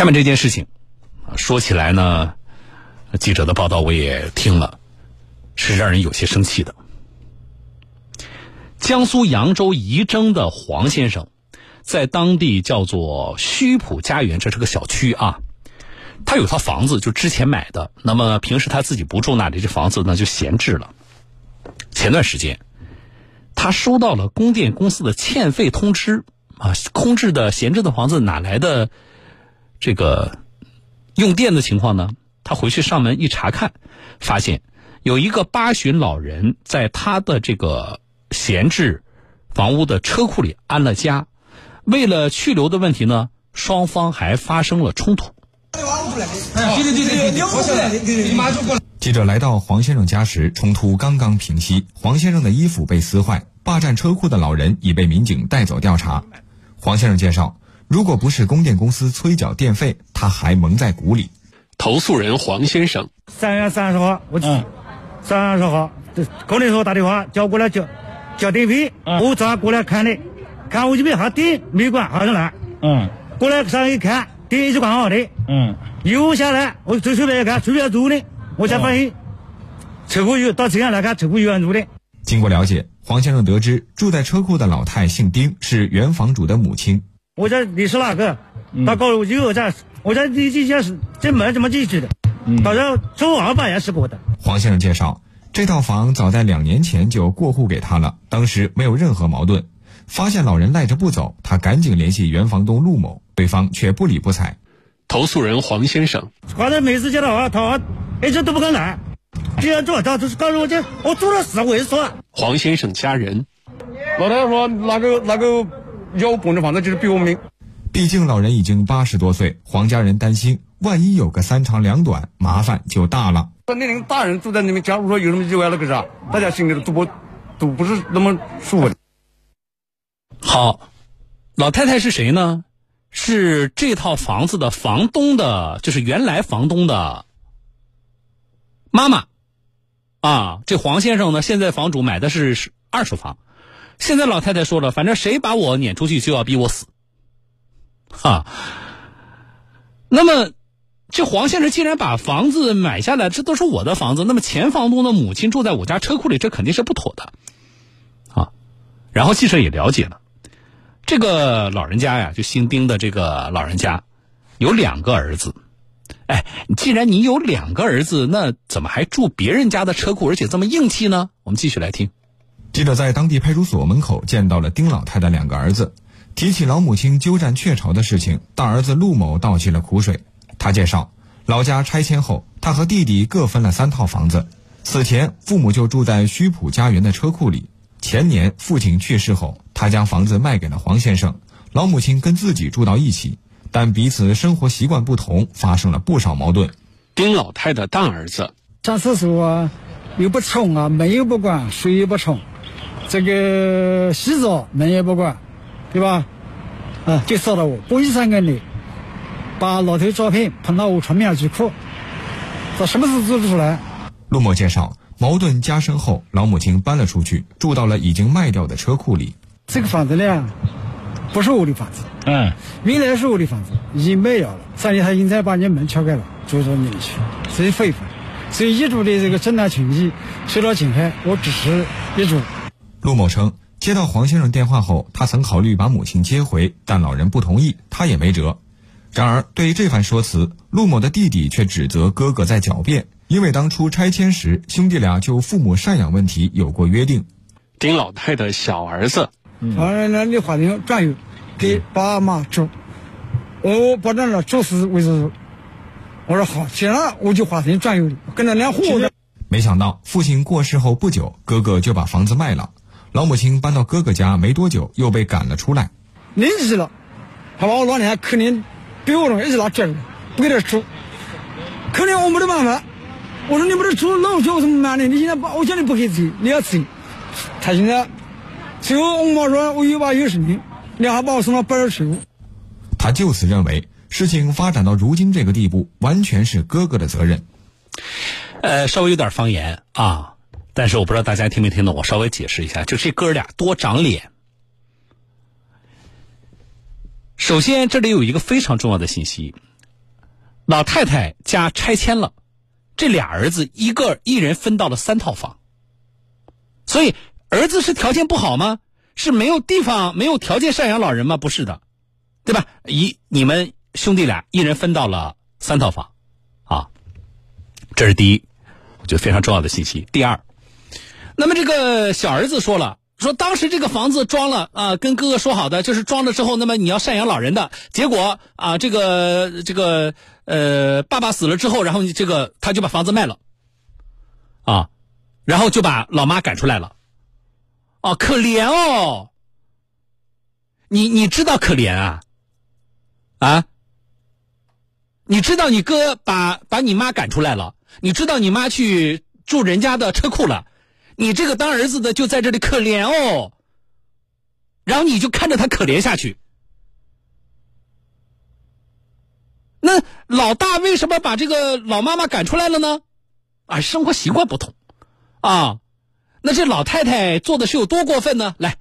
下面这件事情，说起来呢，记者的报道我也听了，是让人有些生气的。江苏扬州仪征的黄先生，在当地叫做虚浦家园，这是个小区啊。他有套房子，就之前买的，那么平时他自己不住那里，这房子呢就闲置了。前段时间，他收到了供电公司的欠费通知啊，空置的闲置的房子哪来的这个用电的情况呢？他回去上门一查看，发现有一个八旬老人在他的这个闲置房屋的车库里安了家，为了去留的问题呢，双方还发生了冲突。记者来到黄先生家时，冲突刚刚平息，黄先生的衣服被撕坏，霸占车库的老人已被民警带走调查。黄先生介绍，如果不是供电公司催缴电费，他还蒙在鼓里。投诉人黄先生，三月三十号，我三月三十号，供电所打电话叫过来交交电费，我早上过来看的，看我这边还电没关，好像来，嗯，过来上一看。电一直关好的，嗯，又下来，我走出来看，出边住的，我才发现车库有，到车上来看，车库有人住的。经过了解，黄先生得知住在车库的老太姓丁，是原房主的母亲。我说你是哪个？他告诉我有这，我这这这些是这门怎么进去的？好像周二吧也是过的。黄先生介绍，这套房早在两年前就过户给他了，当时没有任何矛盾。发现老人赖着不走，他赶紧联系原房东陆某。对方却不理不睬。投诉人黄先生，反正每次见到我，他一直都不肯来。既然做，他就是告诉我这我做了死，我也说。黄先生家人，老太太说那个那个要供着房子就是比我们。毕竟老人已经八十多岁，黄家人担心，万一有个三长两短，麻烦就大了。说那个大人住在那边，假如说有什么意外，那个啥，大家心里都不都不是那么舒服。好，老太太是谁呢？是这套房子的房东的，就是原来房东的妈妈啊。这黄先生呢，现在房主买的是二手房。现在老太太说了，反正谁把我撵出去，就要逼我死。哈。那么，这黄先生既然把房子买下来，这都是我的房子。那么前房东的母亲住在我家车库里，这肯定是不妥的啊。然后记者也了解了。这个老人家呀，就姓丁的这个老人家，有两个儿子。哎，既然你有两个儿子，那怎么还住别人家的车库，而且这么硬气呢？我们继续来听。记者在当地派出所门口见到了丁老太的两个儿子，提起老母亲鸠占鹊巢的事情，大儿子陆某倒起了苦水。他介绍，老家拆迁后，他和弟弟各分了三套房子，此前父母就住在虚浦家园的车库里。前年父亲去世后，他将房子卖给了黄先生，老母亲跟自己住到一起，但彼此生活习惯不同，发生了不少矛盾。丁老太的大儿子上厕所啊，又不冲啊，门又不关，水也不冲，这个洗澡门也不关，对吧？啊，就扫到我，故意三个你，把老头照片捧到我床面上去哭，他什么事做不出来？陆某介绍。矛盾加深后，老母亲搬了出去，住到了已经卖掉的车库里。这个房子呢，不是我的房子，嗯，原来是我的房子，已经卖掉了。上天他现在把你门敲开了，住到你里去，这是非法。所以业主的这个正当权益受到侵害，我支持业主。陆某称，接到黄先生电话后，他曾考虑把母亲接回，但老人不同意，他也没辙。然而，对于这番说辞，陆某的弟弟却指责哥哥在狡辩。因为当初拆迁时，兄弟俩就父母赡养问题有过约定。丁老太的小儿子，嗯，那你法庭转悠给爸妈住，我保证了住是为主。我说好，行了，我就法庭转悠，跟他俩互的。没想到父亲过世后不久，哥哥就把房子卖了。老母亲搬到哥哥家没多久，又被赶了出来。年纪了，他把我老娘肯定逼我了，一直拿拽着，不给他住，可怜我没得办法。我说你不是住老叫我怎么办呢？你现在把我叫你不给走，你要走。他现在最后我妈说我有把有生命，你还把我送到派出所。他就此认为事情发展到如今这个地步，完全是哥哥的责任。呃，稍微有点方言啊，但是我不知道大家听没听懂，我稍微解释一下，就这哥俩多长脸。首先，这里有一个非常重要的信息：老太太家拆迁了，这俩儿子一个一人分到了三套房，所以儿子是条件不好吗？是没有地方、没有条件赡养老人吗？不是的，对吧？一你们兄弟俩一人分到了三套房，啊，这是第一，我觉得非常重要的信息。第二，那么这个小儿子说了。说当时这个房子装了啊，跟哥哥说好的，就是装了之后，那么你要赡养老人的。结果啊，这个这个呃，爸爸死了之后，然后你这个他就把房子卖了，啊，然后就把老妈赶出来了。哦，可怜哦，你你知道可怜啊？啊？你知道你哥把把你妈赶出来了？你知道你妈去住人家的车库了？你这个当儿子的就在这里可怜哦，然后你就看着他可怜下去。那老大为什么把这个老妈妈赶出来了呢？啊，生活习惯不同，啊，那这老太太做的是有多过分呢？来，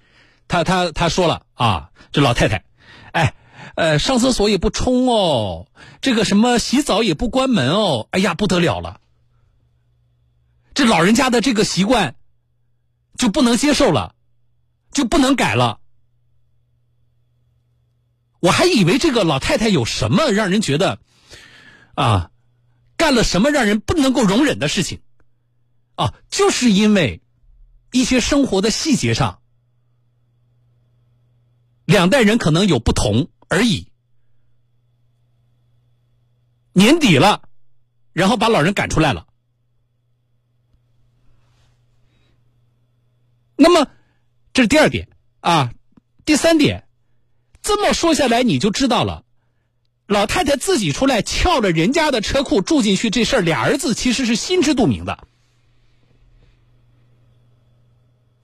他他他说了啊，这老太太，哎，呃，上厕所也不冲哦，这个什么洗澡也不关门哦，哎呀，不得了了，这老人家的这个习惯。就不能接受了，就不能改了。我还以为这个老太太有什么让人觉得，啊，干了什么让人不能够容忍的事情，啊，就是因为一些生活的细节上，两代人可能有不同而已。年底了，然后把老人赶出来了。那么，这是第二点啊。第三点，这么说下来你就知道了，老太太自己出来撬了人家的车库住进去这事儿，俩儿子其实是心知肚明的。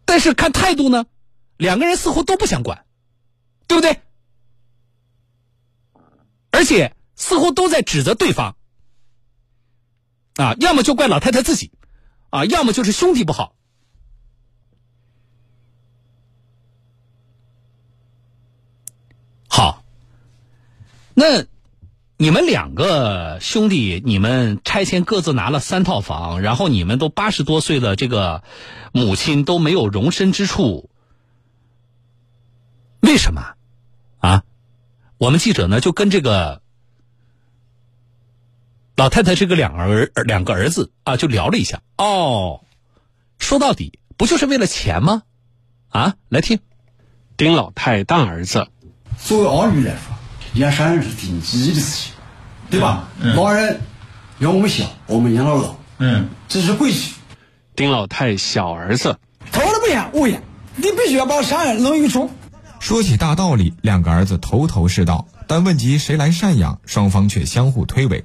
但是看态度呢，两个人似乎都不想管，对不对？而且似乎都在指责对方啊，要么就怪老太太自己啊，要么就是兄弟不。好，那你们两个兄弟，你们拆迁各自拿了三套房，然后你们都八十多岁的这个母亲都没有容身之处，为什么？啊？我们记者呢就跟这个老太太这个两儿两个儿子啊就聊了一下。哦，说到底不就是为了钱吗？啊，来听，丁老太大儿子。作为儿女来说，养赡人是第一的事情，对吧？老人要我们小，我们养老老，嗯，这是规矩。丁老太小儿子，头都不养，我养，你必须要把赡养弄一出。说起大道理，两个儿子头头是道，但问及谁来赡养，双方却相互推诿。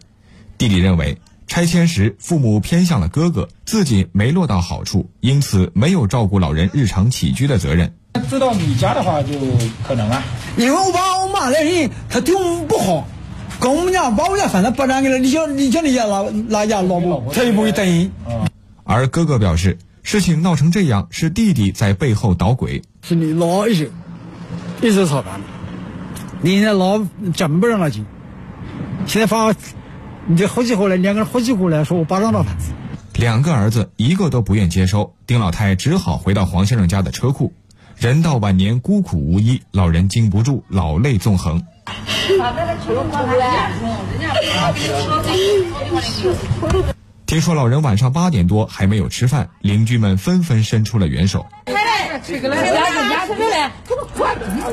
弟弟认为拆迁时父母偏向了哥哥，自己没落到好处，因此没有照顾老人日常起居的责任。知道你家的话就可能了，因为我爸我妈那人他对我们不好，跟我们家把我家饭菜不让给他，你叫你叫你家老哪家老婆，他也不会答应。而哥哥表示，事情闹成这样是弟弟在背后捣鬼。是你老一些，一直吵干的，你那老真不让他进，现在发你这好几回来，两个人好几回来说我巴掌到他。两个儿子一个都不愿接收，丁老太只好回到黄先生家的车库。人到晚年孤苦无依，老人经不住，老泪纵横。听说老人晚上八点多还没有吃饭，邻居们纷纷伸出了援手。来来，来，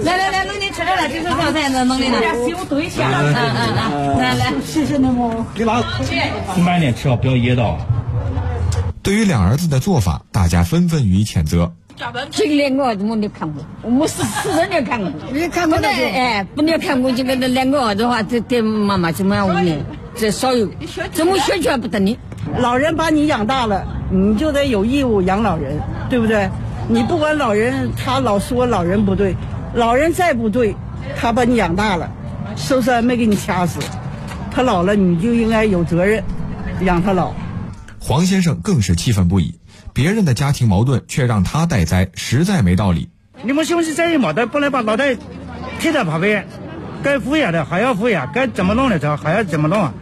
来来来，弄点吃的来，这是刚才那弄的呢。嗯嗯嗯，来来，谢谢你们。给妈，慢点吃啊，不要噎到。对于两儿子的做法，大家纷纷予以谴责。这个两个儿子我没看过，我是死人没看过。你看过的？哎，不能看过这个那两个儿子的话，这对妈妈怎么样？我这少有，怎么宣传不得呢？老人把你养大了，你就得有义务养老人，对不对？你不管老人，他老说老人不对，老人再不对，他把你养大了，是不是没给你掐死？他老了，你就应该有责任养他老。黄先生更是气愤不已。别人的家庭矛盾却让他带灾，实在没道理。你们兄弟在一毛的，不能把脑袋贴在旁边，该敷衍的还要敷衍，该怎么弄的，他还要怎么弄啊？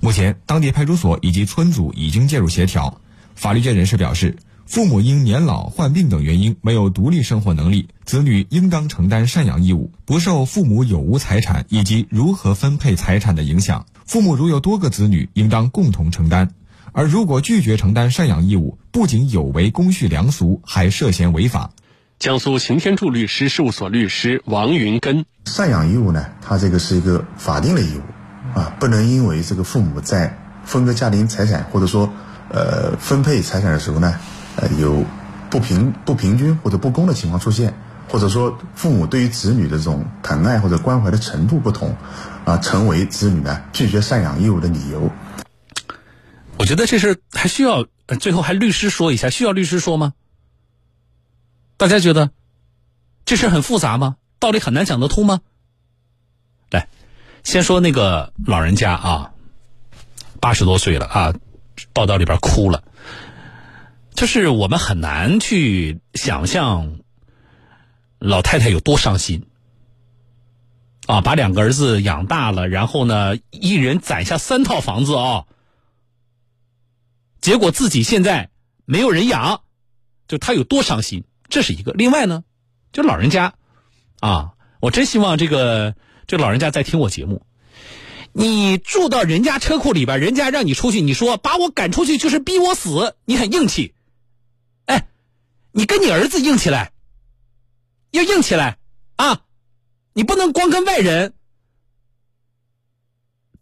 目前，当地派出所以及村组已经介入协调。法律界人士表示，父母因年老、患病等原因没有独立生活能力，子女应当承担赡养义务，不受父母有无财产以及如何分配财产的影响。父母如有多个子女，应当共同承担。而如果拒绝承担赡养义务，不仅有违公序良俗，还涉嫌违法。江苏刑天柱律师事务所律师王云根：赡养义务呢，它这个是一个法定的义务，啊，不能因为这个父母在分割家庭财产或者说呃分配财产的时候呢，呃有不平不平均或者不公的情况出现，或者说父母对于子女的这种疼爱或者关怀的程度不同，啊，成为子女呢拒绝赡养义务的理由。我觉得这事还需要最后还律师说一下，需要律师说吗？大家觉得这事很复杂吗？道理很难讲得通吗？来，先说那个老人家啊，八十多岁了啊，报道里边哭了，就是我们很难去想象老太太有多伤心啊，把两个儿子养大了，然后呢，一人攒下三套房子啊。结果自己现在没有人养，就他有多伤心，这是一个。另外呢，就老人家，啊，我真希望这个这老人家在听我节目。你住到人家车库里边，人家让你出去，你说把我赶出去就是逼我死，你很硬气。哎，你跟你儿子硬起来，要硬起来啊！你不能光跟外人。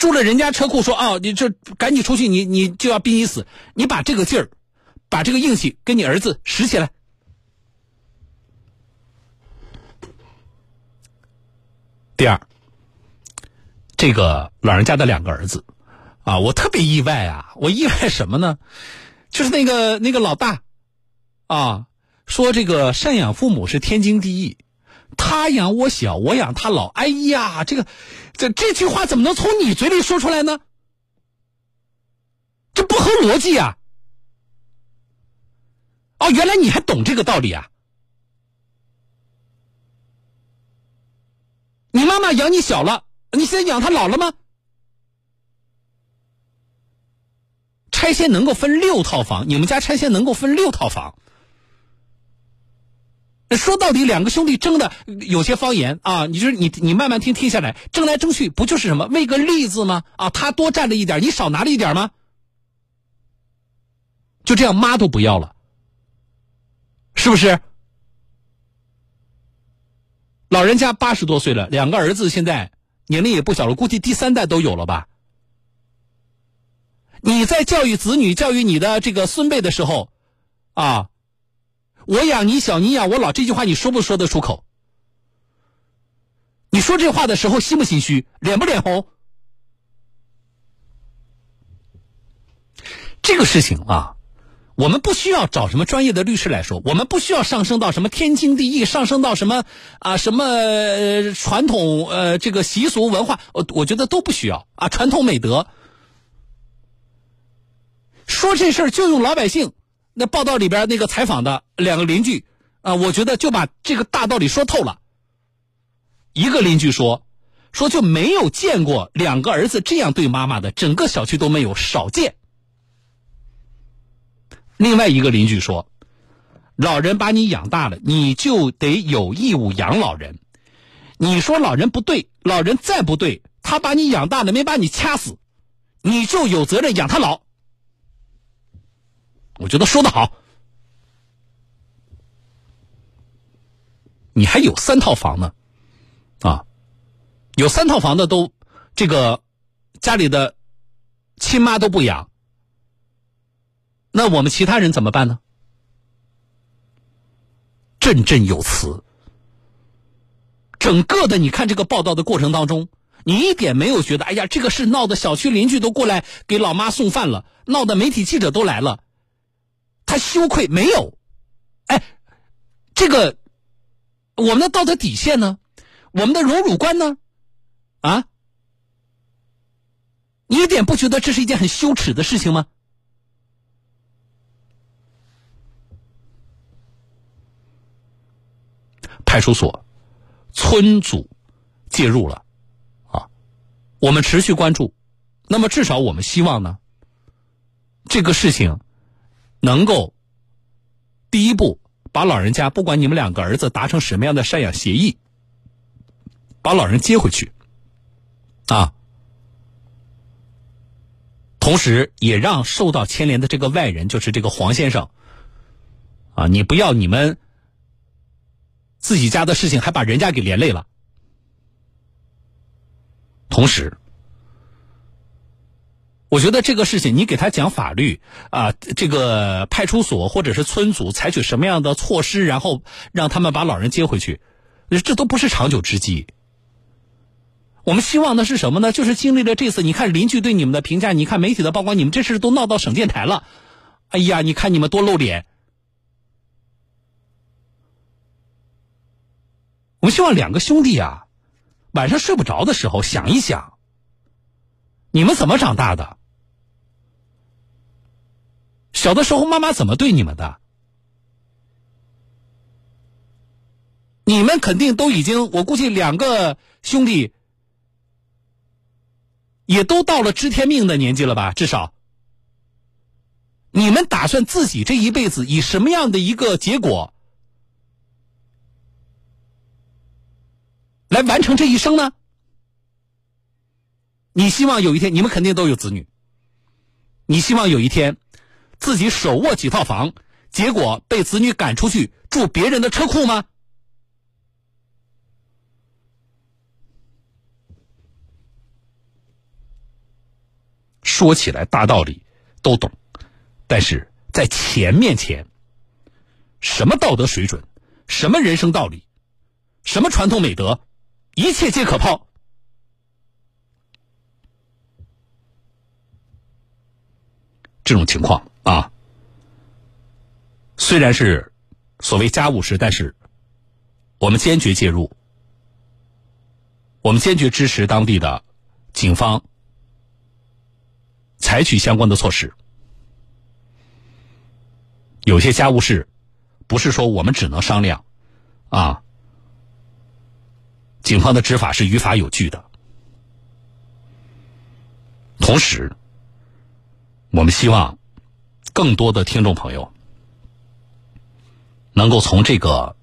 住了人家车库，说啊，你这赶紧出去，你你就要逼你死，你把这个劲儿，把这个硬气跟你儿子使起来。第二，这个老人家的两个儿子，啊，我特别意外啊，我意外什么呢？就是那个那个老大，啊，说这个赡养父母是天经地义。他养我小，我养他老。哎呀，这个，这这句话怎么能从你嘴里说出来呢？这不合逻辑呀！哦，原来你还懂这个道理啊！你妈妈养你小了，你现在养他老了吗？拆迁能够分六套房，你们家拆迁能够分六套房。说到底，两个兄弟争的有些方言啊，你就是你你慢慢听听下来，争来争去不就是什么为个利字吗？啊，他多占了一点，你少拿了一点吗？就这样，妈都不要了，是不是？老人家八十多岁了，两个儿子现在年龄也不小了，估计第三代都有了吧？你在教育子女、教育你的这个孙辈的时候，啊。我养你小，你养我老，这句话你说不说得出口？你说这话的时候心不心虚，脸不脸红？这个事情啊，我们不需要找什么专业的律师来说，我们不需要上升到什么天经地义，上升到什么啊什么传统呃这个习俗文化，我我觉得都不需要啊传统美德。说这事儿就用老百姓。那报道里边那个采访的两个邻居啊，我觉得就把这个大道理说透了。一个邻居说，说就没有见过两个儿子这样对妈妈的，整个小区都没有，少见。另外一个邻居说，老人把你养大了，你就得有义务养老人。你说老人不对，老人再不对，他把你养大了，没把你掐死，你就有责任养他老。我觉得说的好，你还有三套房呢，啊，有三套房的都这个家里的亲妈都不养，那我们其他人怎么办呢？振振有词，整个的你看这个报道的过程当中，你一点没有觉得，哎呀，这个事闹的小区邻居都过来给老妈送饭了，闹的媒体记者都来了。他羞愧没有？哎，这个我们的道德底线呢？我们的荣辱观呢？啊？你一点不觉得这是一件很羞耻的事情吗？派出所、村组介入了啊！我们持续关注那么至少我们希望呢，这个事情能够第一步把老人家，不管你们两个儿子达成什么样的赡养协议，把老人接回去，啊，同时也让受到牵连的这个外人，就是这个黄先生，啊，你不要你们自己家的事情还把人家给连累了，同时。我觉得这个事情，你给他讲法律啊，这个派出所或者是村组采取什么样的措施，然后让他们把老人接回去，这都不是长久之计。我们希望的是什么呢？就是经历了这次，你看邻居对你们的评价，你看媒体的曝光，你们这事都闹到省电台了。哎呀，你看你们多露脸。我们希望两个兄弟啊，晚上睡不着的时候想一想，你们怎么长大的？小的时候，妈妈怎么对你们的？你们肯定都已经，我估计两个兄弟也都到了知天命的年纪了吧？至少，你们打算自己这一辈子以什么样的一个结果来完成这一生呢？你希望有一天，你们肯定都有子女，你希望有一天。自己手握几套房，结果被子女赶出去住别人的车库吗？说起来大道理都懂，但是在钱面前，什么道德水准，什么人生道理，什么传统美德，一切皆可抛。这种情况。啊，虽然是所谓家务事，但是我们坚决介入，我们坚决支持当地的警方采取相关的措施。有些家务事不是说我们只能商量，啊，警方的执法是于法有据的。同时，我们希望。更多的听众朋友能够从这个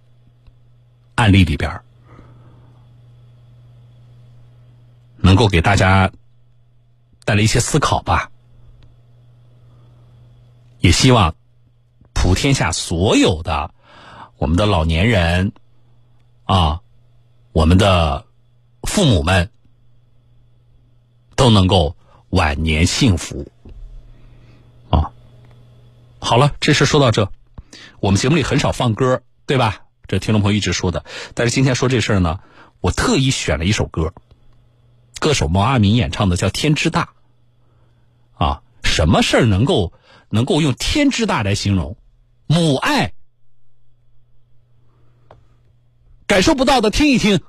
案例里边，能够给大家带来一些思考吧。也希望普天下所有的我们的老年人啊，我们的父母们都能够晚年幸福。好了，这事说到这，我们节目里很少放歌，对吧？这听众朋友一直说的。但是今天说这事儿呢，我特意选了一首歌，歌手毛阿敏演唱的，叫《天之大》。啊，什么事儿能够能够用“天之大”来形容？母爱，感受不到的听一听。